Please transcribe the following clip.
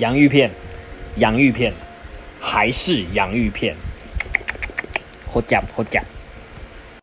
洋芋片，洋芋片，还是洋芋片，好夹好夹。